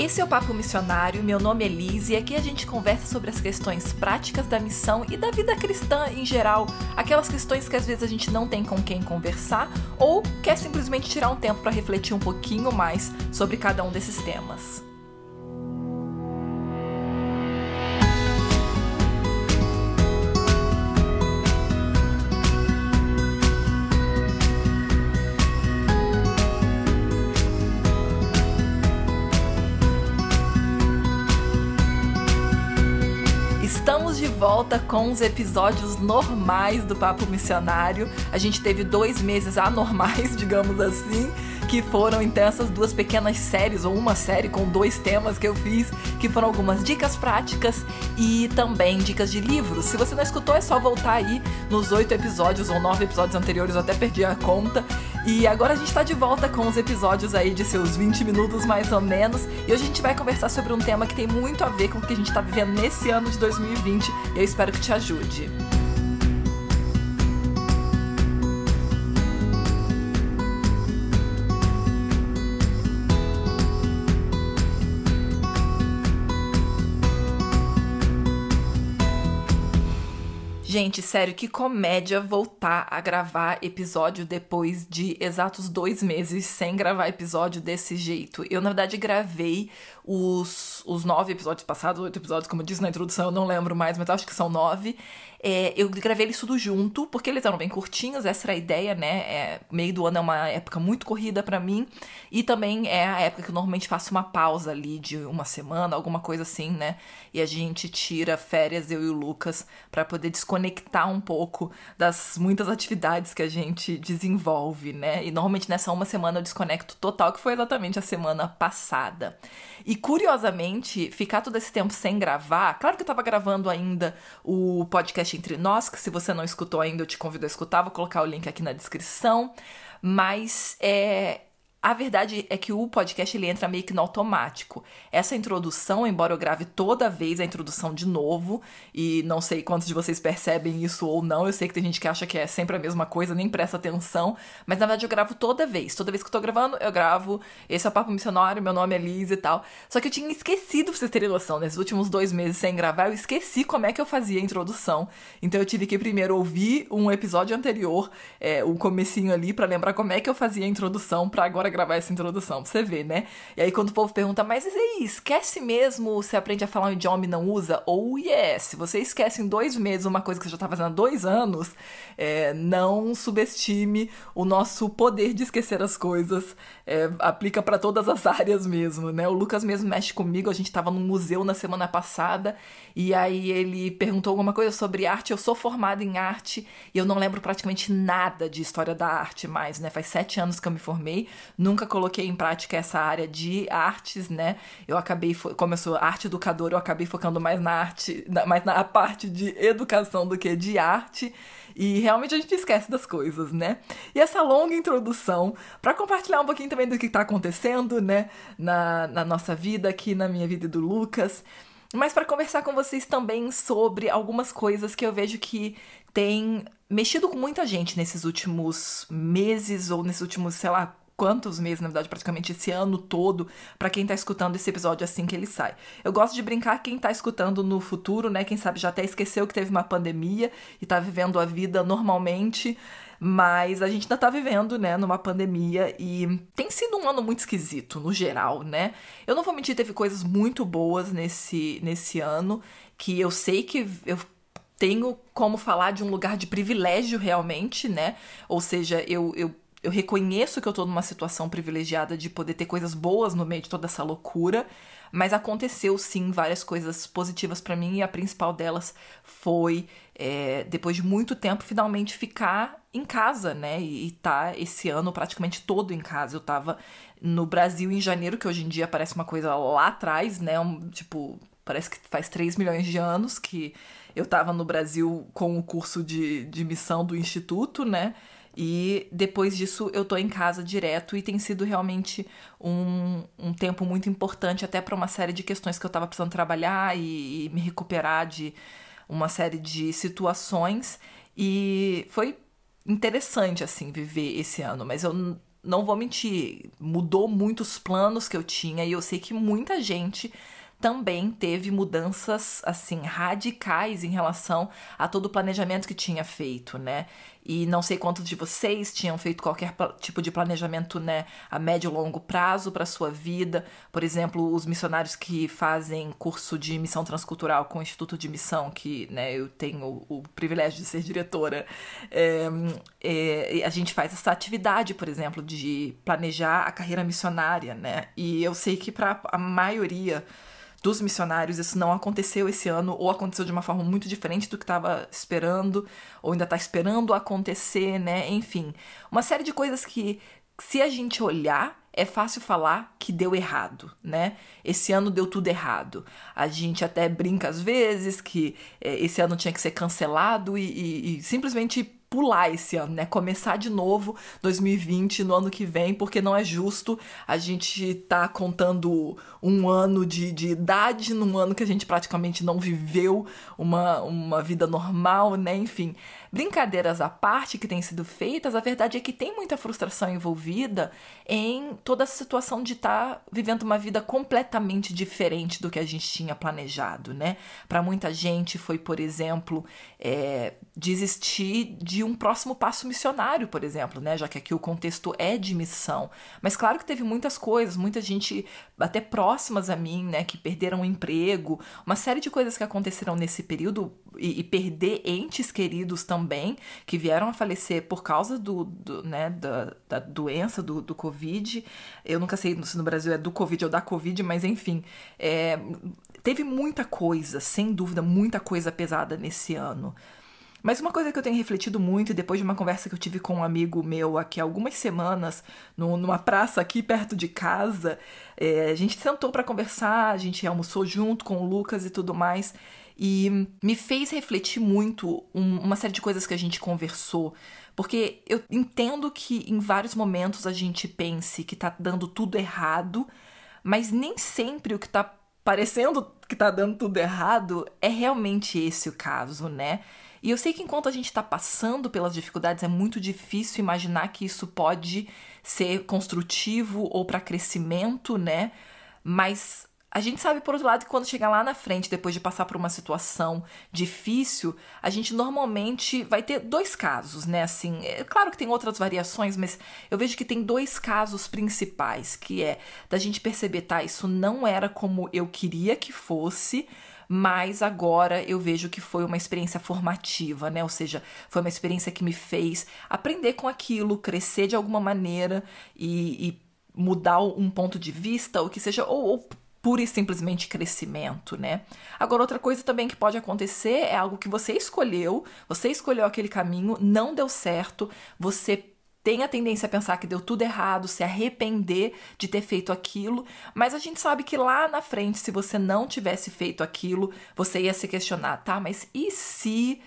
Esse é o Papo Missionário, meu nome é Liz e aqui a gente conversa sobre as questões práticas da missão e da vida cristã em geral, aquelas questões que às vezes a gente não tem com quem conversar ou quer simplesmente tirar um tempo para refletir um pouquinho mais sobre cada um desses temas. Volta com os episódios normais do Papo Missionário. A gente teve dois meses anormais, digamos assim, que foram então essas duas pequenas séries, ou uma série com dois temas que eu fiz, que foram algumas dicas práticas e também dicas de livros. Se você não escutou, é só voltar aí nos oito episódios ou nove episódios anteriores, eu até perdi a conta. E agora a gente tá de volta com os episódios aí de seus 20 minutos mais ou menos. E hoje a gente vai conversar sobre um tema que tem muito a ver com o que a gente tá vivendo nesse ano de 2020. E eu espero que te ajude. Gente, sério, que comédia voltar a gravar episódio depois de exatos dois meses sem gravar episódio desse jeito. Eu, na verdade, gravei os, os nove episódios passados, oito episódios, como eu disse na introdução, eu não lembro mais, mas acho que são nove. É, eu gravei eles tudo junto, porque eles eram bem curtinhos, essa era a ideia, né? É, meio do ano é uma época muito corrida para mim. E também é a época que eu normalmente faço uma pausa ali de uma semana, alguma coisa assim, né? E a gente tira férias, eu e o Lucas, para poder desconectar um pouco das muitas atividades que a gente desenvolve, né? E normalmente nessa uma semana eu desconecto total, que foi exatamente a semana passada. E curiosamente, ficar todo esse tempo sem gravar, claro que eu tava gravando ainda o podcast Entre Nós, que se você não escutou ainda, eu te convido a escutar, vou colocar o link aqui na descrição. Mas é, a verdade é que o podcast ele entra meio que no automático. Essa introdução, embora eu grave toda vez a introdução de novo, e não sei quantos de vocês percebem isso ou não, eu sei que tem gente que acha que é sempre a mesma coisa, nem presta atenção, mas na verdade eu gravo toda vez. Toda vez que eu tô gravando, eu gravo. Esse é o Papo Missionário, meu nome é Liz e tal. Só que eu tinha esquecido, pra vocês terem noção, nesses últimos dois meses sem gravar, eu esqueci como é que eu fazia a introdução. Então eu tive que primeiro ouvir um episódio anterior, é, o comecinho ali, para lembrar como é que eu fazia a introdução, para agora gravar essa introdução, pra você ver, né? E aí quando o povo pergunta, mas e aí, esquece mesmo, você aprende a falar um idioma e não usa? Ou yes, se você esquece em dois meses uma coisa que você já tá fazendo há dois anos, é, não subestime o nosso poder de esquecer as coisas. É, aplica para todas as áreas mesmo, né? O Lucas mesmo mexe comigo, a gente tava num museu na semana passada e aí ele perguntou alguma coisa sobre arte. Eu sou formada em arte e eu não lembro praticamente nada de história da arte mais, né? Faz sete anos que eu me formei, nunca coloquei em prática essa área de artes, né? Eu acabei, como eu sou arte educadora, eu acabei focando mais na arte, mais na parte de educação do que de arte. E realmente a gente esquece das coisas, né? E essa longa introdução para compartilhar um pouquinho também do que está acontecendo, né? Na, na nossa vida, aqui na minha vida e do Lucas mas para conversar com vocês também sobre algumas coisas que eu vejo que tem mexido com muita gente nesses últimos meses ou nesses últimos, sei lá, quantos meses, na verdade, praticamente esse ano todo, para quem tá escutando esse episódio assim que ele sai. Eu gosto de brincar quem tá escutando no futuro, né? Quem sabe já até esqueceu que teve uma pandemia e tá vivendo a vida normalmente. Mas a gente ainda tá vivendo, né, numa pandemia e tem sido um ano muito esquisito, no geral, né? Eu não vou mentir, teve coisas muito boas nesse, nesse ano, que eu sei que eu tenho como falar de um lugar de privilégio realmente, né? Ou seja, eu, eu eu reconheço que eu tô numa situação privilegiada de poder ter coisas boas no meio de toda essa loucura, mas aconteceu sim várias coisas positivas para mim e a principal delas foi, é, depois de muito tempo, finalmente ficar em casa, né? E, e tá esse ano praticamente todo em casa. Eu tava no Brasil em janeiro, que hoje em dia parece uma coisa lá atrás, né? Um, tipo, parece que faz 3 milhões de anos que eu tava no Brasil com o curso de, de missão do Instituto, né? E depois disso eu tô em casa direto e tem sido realmente um, um tempo muito importante até para uma série de questões que eu tava precisando trabalhar e, e me recuperar de uma série de situações. E foi interessante, assim, viver esse ano, mas eu não vou mentir, mudou muitos planos que eu tinha e eu sei que muita gente também teve mudanças assim radicais em relação a todo o planejamento que tinha feito, né? E não sei quantos de vocês tinham feito qualquer tipo de planejamento, né, a médio e longo prazo para sua vida. Por exemplo, os missionários que fazem curso de missão transcultural com o Instituto de Missão, que, né, eu tenho o, privilégio de ser diretora. É, é, a gente faz essa atividade, por exemplo, de planejar a carreira missionária, né? E eu sei que para a maioria dos missionários. Isso não aconteceu esse ano, ou aconteceu de uma forma muito diferente do que estava esperando, ou ainda está esperando acontecer, né? Enfim, uma série de coisas que, se a gente olhar, é fácil falar que deu errado, né? Esse ano deu tudo errado. A gente até brinca às vezes que é, esse ano tinha que ser cancelado e, e, e simplesmente pular esse ano, né? Começar de novo 2020 no ano que vem, porque não é justo a gente tá contando um ano de, de idade num ano que a gente praticamente não viveu uma, uma vida normal, né? Enfim, brincadeiras à parte que têm sido feitas, a verdade é que tem muita frustração envolvida em toda a situação de estar tá vivendo uma vida completamente diferente do que a gente tinha planejado, né? Para muita gente foi, por exemplo, é, desistir de de um próximo passo missionário, por exemplo, né? Já que aqui o contexto é de missão. Mas claro que teve muitas coisas, muita gente até próximas a mim, né, que perderam o emprego, uma série de coisas que aconteceram nesse período e, e perder entes queridos também, que vieram a falecer por causa do, do né, da, da doença do, do Covid. Eu nunca sei se no Brasil é do Covid ou da Covid, mas enfim, é, teve muita coisa, sem dúvida, muita coisa pesada nesse ano. Mas uma coisa que eu tenho refletido muito, depois de uma conversa que eu tive com um amigo meu aqui há algumas semanas, no, numa praça aqui perto de casa, é, a gente sentou para conversar, a gente almoçou junto com o Lucas e tudo mais, e me fez refletir muito um, uma série de coisas que a gente conversou. Porque eu entendo que em vários momentos a gente pense que tá dando tudo errado, mas nem sempre o que tá parecendo que tá dando tudo errado é realmente esse o caso, né? E eu sei que enquanto a gente está passando pelas dificuldades, é muito difícil imaginar que isso pode ser construtivo ou para crescimento, né? Mas a gente sabe, por outro lado, que quando chegar lá na frente, depois de passar por uma situação difícil, a gente normalmente vai ter dois casos, né? Assim, é claro que tem outras variações, mas eu vejo que tem dois casos principais, que é da gente perceber, tá, isso não era como eu queria que fosse, mas agora eu vejo que foi uma experiência formativa, né? Ou seja, foi uma experiência que me fez aprender com aquilo, crescer de alguma maneira e, e mudar um ponto de vista, ou que seja, ou, ou pura e simplesmente crescimento, né? Agora, outra coisa também que pode acontecer é algo que você escolheu, você escolheu aquele caminho, não deu certo, você tem a tendência a pensar que deu tudo errado, se arrepender de ter feito aquilo, mas a gente sabe que lá na frente, se você não tivesse feito aquilo, você ia se questionar, tá? Mas e se.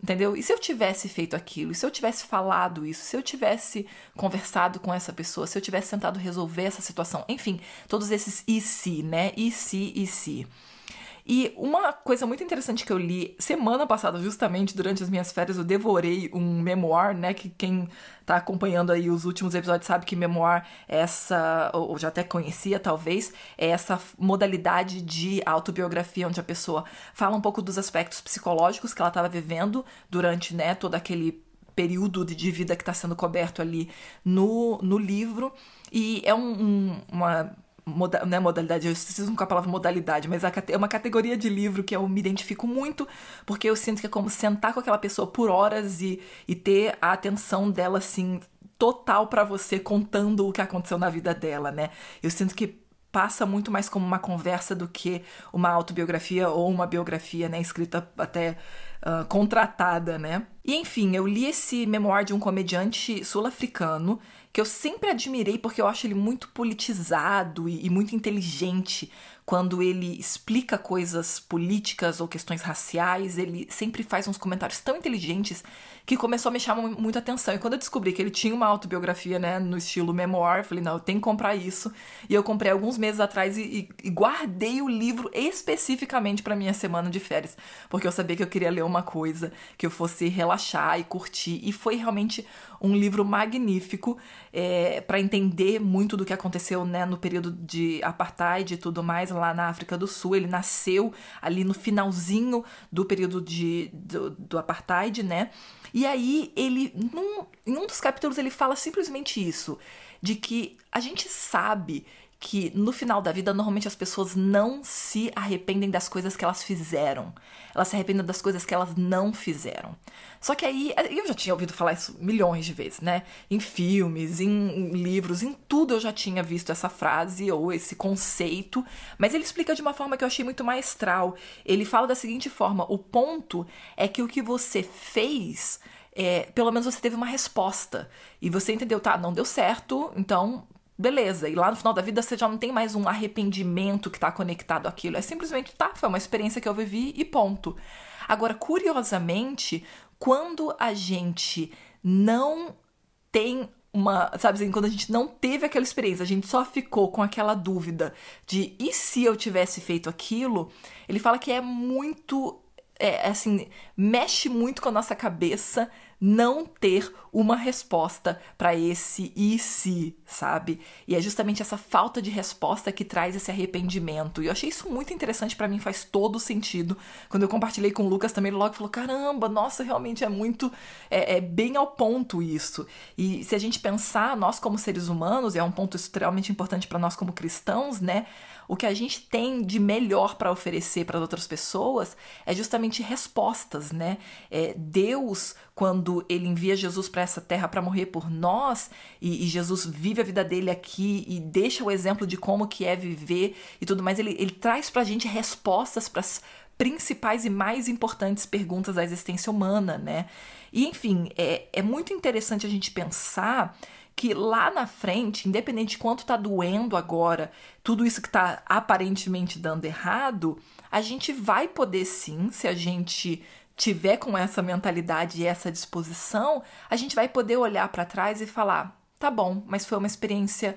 Entendeu? E se eu tivesse feito aquilo? E se eu tivesse falado isso? Se eu tivesse conversado com essa pessoa? Se eu tivesse tentado resolver essa situação? Enfim, todos esses e se, né? E se, e se. E uma coisa muito interessante que eu li semana passada, justamente durante as minhas férias, eu devorei um memoir, né? Que quem tá acompanhando aí os últimos episódios sabe que memoir é essa, ou já até conhecia talvez, é essa modalidade de autobiografia onde a pessoa fala um pouco dos aspectos psicológicos que ela estava vivendo durante, né, todo aquele período de vida que está sendo coberto ali no, no livro. E é um, um, uma moda, não é modalidade, eu preciso com a palavra modalidade, mas é uma categoria de livro que eu me identifico muito, porque eu sinto que é como sentar com aquela pessoa por horas e, e ter a atenção dela, assim, total para você, contando o que aconteceu na vida dela, né? Eu sinto que passa muito mais como uma conversa do que uma autobiografia ou uma biografia, né, escrita até uh, contratada, né? E enfim, eu li esse memoir de um comediante sul-africano que eu sempre admirei porque eu acho ele muito politizado e, e muito inteligente quando ele explica coisas políticas ou questões raciais, ele sempre faz uns comentários tão inteligentes que começou a me chamar muita atenção. E quando eu descobri que ele tinha uma autobiografia, né, no estilo memoir, falei, não, eu tenho que comprar isso. E eu comprei alguns meses atrás e, e, e guardei o livro especificamente para minha semana de férias, porque eu sabia que eu queria ler uma coisa que eu fosse relaxar e curtir. E foi realmente um livro magnífico é, para entender muito do que aconteceu né, no período de apartheid e tudo mais lá na África do Sul. Ele nasceu ali no finalzinho do período de, do, do apartheid, né? E aí ele, num, em um dos capítulos, ele fala simplesmente isso, de que a gente sabe que no final da vida, normalmente as pessoas não se arrependem das coisas que elas fizeram. Elas se arrependem das coisas que elas não fizeram. Só que aí, eu já tinha ouvido falar isso milhões de vezes, né? Em filmes, em livros, em tudo eu já tinha visto essa frase ou esse conceito, mas ele explica de uma forma que eu achei muito maestral. Ele fala da seguinte forma: o ponto é que o que você fez. É, pelo menos você teve uma resposta. E você entendeu, tá, não deu certo, então beleza. E lá no final da vida você já não tem mais um arrependimento que está conectado àquilo. É simplesmente, tá, foi uma experiência que eu vivi e ponto. Agora, curiosamente, quando a gente não tem uma, sabe assim, quando a gente não teve aquela experiência, a gente só ficou com aquela dúvida de e se eu tivesse feito aquilo, ele fala que é muito, é, assim, mexe muito com a nossa cabeça não ter uma resposta para esse e se, sabe? E é justamente essa falta de resposta que traz esse arrependimento. E eu achei isso muito interessante para mim, faz todo sentido. Quando eu compartilhei com o Lucas também, ele logo falou: caramba, nossa, realmente é muito. É, é bem ao ponto isso. E se a gente pensar, nós como seres humanos, e é um ponto extremamente importante para nós como cristãos, né? O que a gente tem de melhor para oferecer para outras pessoas é justamente respostas, né? É, Deus, quando ele envia Jesus para essa terra para morrer por nós, e, e, Jesus vive a vida dele aqui e deixa o exemplo de como que é viver e tudo mais, ele, ele traz para a gente respostas para as principais e mais importantes perguntas da existência humana, né? E enfim, é, é muito interessante a gente pensar que lá na frente, independente de quanto tá doendo agora, tudo isso que tá aparentemente dando errado, a gente vai poder sim, se a gente tiver com essa mentalidade e essa disposição, a gente vai poder olhar para trás e falar: tá bom, mas foi uma experiência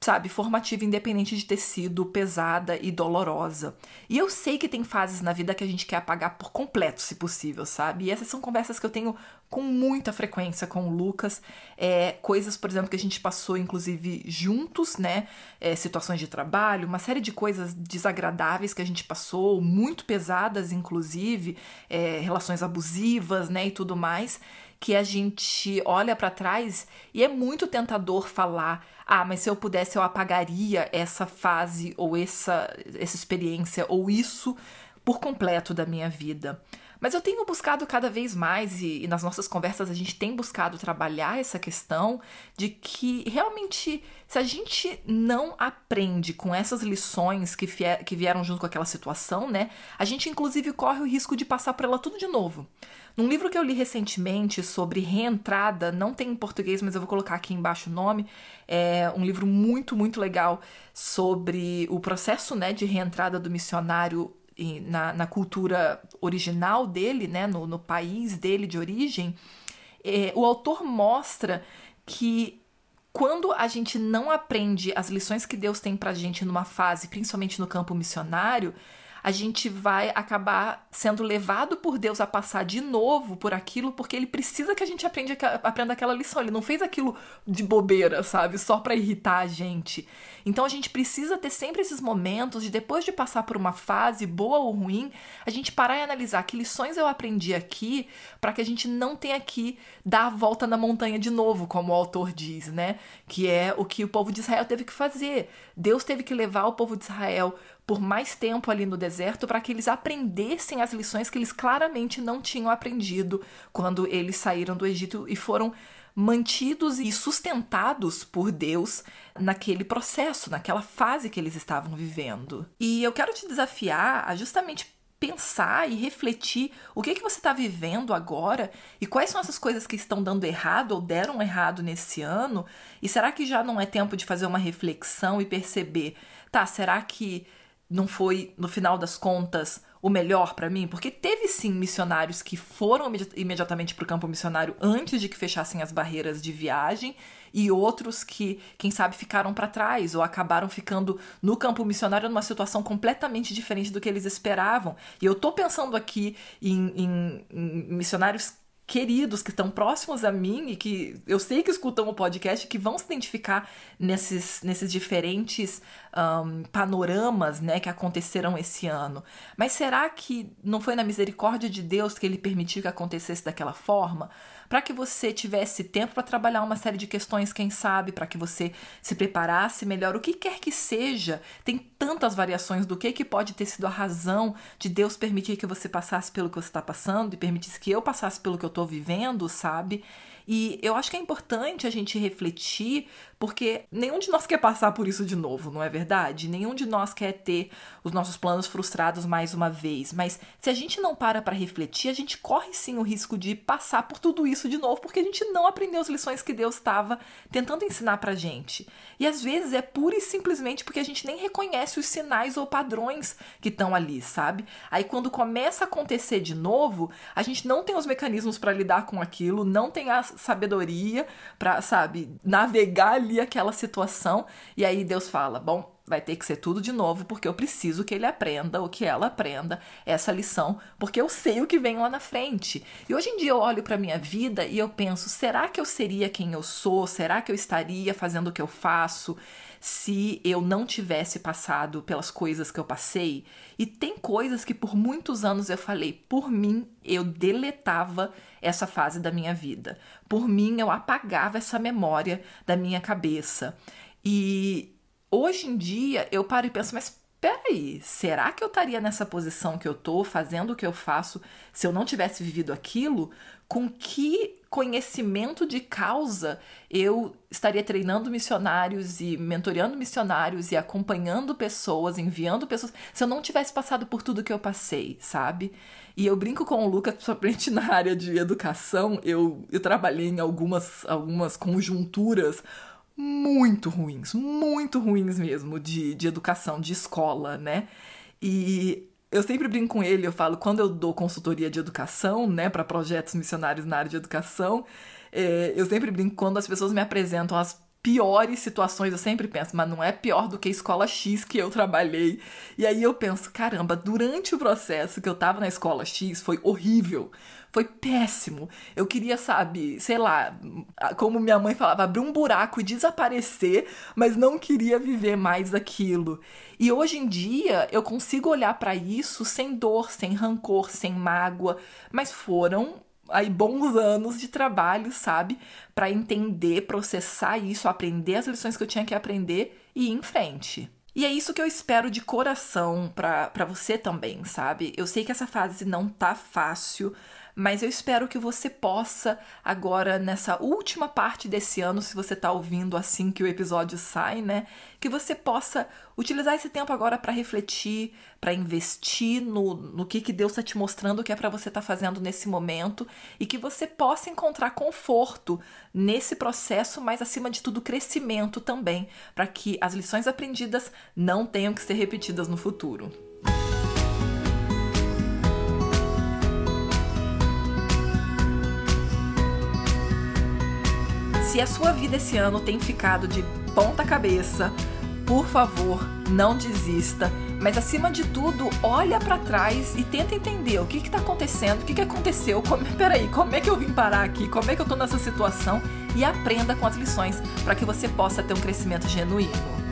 sabe, formativa, independente de ter sido pesada e dolorosa. E eu sei que tem fases na vida que a gente quer apagar por completo, se possível, sabe? E essas são conversas que eu tenho com muita frequência com o Lucas. É, coisas, por exemplo, que a gente passou, inclusive, juntos, né? É, situações de trabalho, uma série de coisas desagradáveis que a gente passou, muito pesadas, inclusive, é, relações abusivas, né? E tudo mais que a gente olha para trás e é muito tentador falar: ah, mas se eu pudesse eu apagaria essa fase ou essa, essa experiência ou isso por completo da minha vida. Mas eu tenho buscado cada vez mais, e, e, nas nossas conversas a gente tem buscado trabalhar essa questão de que realmente, se a gente não aprende com essas lições que, que vieram junto com aquela situação, né, a gente inclusive corre o risco de passar por ela tudo de novo. Num livro que eu li recentemente sobre reentrada, não tem em português, mas eu vou colocar aqui embaixo o nome, é um livro muito, muito legal sobre o processo né, de reentrada do missionário na, na cultura original dele, né, no, no país dele de origem. É, o autor mostra que quando a gente não aprende as lições que Deus tem pra gente numa fase, principalmente no campo missionário, a gente vai acabar sendo levado por Deus a passar de novo por aquilo, porque ele precisa que a gente aprenda, aprenda aquela lição. Ele não fez aquilo de bobeira, sabe? Só para irritar a gente. Então a gente precisa ter sempre esses momentos de depois de passar por uma fase boa ou ruim, a gente parar e analisar que lições eu aprendi aqui para que a gente não tenha que dar a volta na montanha de novo, como o autor diz, né? Que é o que o povo de Israel teve que fazer. Deus teve que levar o povo de Israel por mais tempo ali no deserto para que eles aprendessem as lições que eles claramente não tinham aprendido quando eles saíram do Egito e foram mantidos e sustentados por Deus naquele processo, naquela fase que eles estavam vivendo. E eu quero te desafiar a justamente pensar e refletir o que que você está vivendo agora e quais são essas coisas que estão dando errado ou deram errado nesse ano e será que já não é tempo de fazer uma reflexão e perceber, tá, será que não foi, no final das contas, o melhor para mim? Porque teve sim missionários que foram imediatamente para o campo missionário antes de que fechassem as barreiras de viagem e outros que, quem sabe, ficaram para trás ou acabaram ficando no campo missionário numa situação completamente diferente do que eles esperavam. E eu tô pensando aqui em, em, em missionários queridos que estão próximos a mim e que eu sei que escutam o podcast que vão se identificar nesses, nesses diferentes um, panoramas né, que aconteceram esse ano. Mas será que não foi na misericórdia de Deus que ele permitiu que acontecesse daquela forma? Para que você tivesse tempo para trabalhar uma série de questões, quem sabe, para que você se preparasse melhor, o que quer que seja, tem tantas variações do que que pode ter sido a razão de Deus permitir que você passasse pelo que você está passando e permitisse que eu passasse pelo que eu estou vivendo, sabe? E eu acho que é importante a gente refletir, porque nenhum de nós quer passar por isso de novo, não é verdade? Nenhum de nós quer ter os nossos planos frustrados mais uma vez. Mas se a gente não para para refletir, a gente corre sim o risco de passar por tudo isso de novo, porque a gente não aprendeu as lições que Deus estava tentando ensinar pra gente. E às vezes é pura e simplesmente porque a gente nem reconhece os sinais ou padrões que estão ali, sabe? Aí quando começa a acontecer de novo, a gente não tem os mecanismos para lidar com aquilo, não tem as sabedoria para, sabe, navegar aquela situação. E aí Deus fala: bom, vai ter que ser tudo de novo, porque eu preciso que ele aprenda, ou que ela aprenda essa lição, porque eu sei o que vem lá na frente. E hoje em dia eu olho para minha vida e eu penso: será que eu seria quem eu sou? Será que eu estaria fazendo o que eu faço? Se eu não tivesse passado pelas coisas que eu passei. E tem coisas que por muitos anos eu falei, por mim eu deletava essa fase da minha vida. Por mim eu apagava essa memória da minha cabeça. E hoje em dia eu paro e penso, mas peraí, será que eu estaria nessa posição que eu tô, fazendo o que eu faço, se eu não tivesse vivido aquilo? Com que conhecimento de causa eu estaria treinando missionários e mentoreando missionários e acompanhando pessoas, enviando pessoas, se eu não tivesse passado por tudo que eu passei, sabe? E eu brinco com o Lucas, principalmente na área de educação, eu, eu trabalhei em algumas, algumas conjunturas muito ruins, muito ruins mesmo, de, de educação, de escola, né? E eu sempre brinco com ele, eu falo, quando eu dou consultoria de educação, né, para projetos missionários na área de educação, é, eu sempre brinco quando as pessoas me apresentam as piores situações, eu sempre penso, mas não é pior do que a escola X que eu trabalhei. E aí eu penso, caramba, durante o processo que eu tava na escola X foi horrível. Foi péssimo. Eu queria, sabe, sei lá, como minha mãe falava, abrir um buraco e desaparecer, mas não queria viver mais aquilo. E hoje em dia eu consigo olhar para isso sem dor, sem rancor, sem mágoa, mas foram aí bons anos de trabalho, sabe, para entender, processar isso, aprender as lições que eu tinha que aprender e ir em frente. E é isso que eu espero de coração para você também, sabe? Eu sei que essa fase não tá fácil, mas eu espero que você possa, agora nessa última parte desse ano, se você está ouvindo assim que o episódio sai, né? Que você possa utilizar esse tempo agora para refletir, para investir no, no que, que Deus está te mostrando que é para você estar tá fazendo nesse momento e que você possa encontrar conforto nesse processo, mas acima de tudo, crescimento também, para que as lições aprendidas não tenham que ser repetidas no futuro. Se a sua vida esse ano tem ficado de ponta cabeça, por favor, não desista. Mas acima de tudo, olha para trás e tenta entender o que está acontecendo, o que, que aconteceu, como, peraí, como é que eu vim parar aqui, como é que eu estou nessa situação e aprenda com as lições para que você possa ter um crescimento genuíno.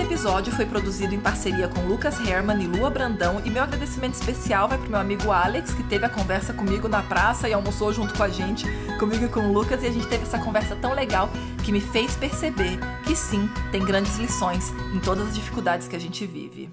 Esse episódio foi produzido em parceria com Lucas Herman e Lua Brandão e meu agradecimento especial vai pro meu amigo Alex, que teve a conversa comigo na praça e almoçou junto com a gente, comigo e com o Lucas, e a gente teve essa conversa tão legal que me fez perceber que sim, tem grandes lições em todas as dificuldades que a gente vive.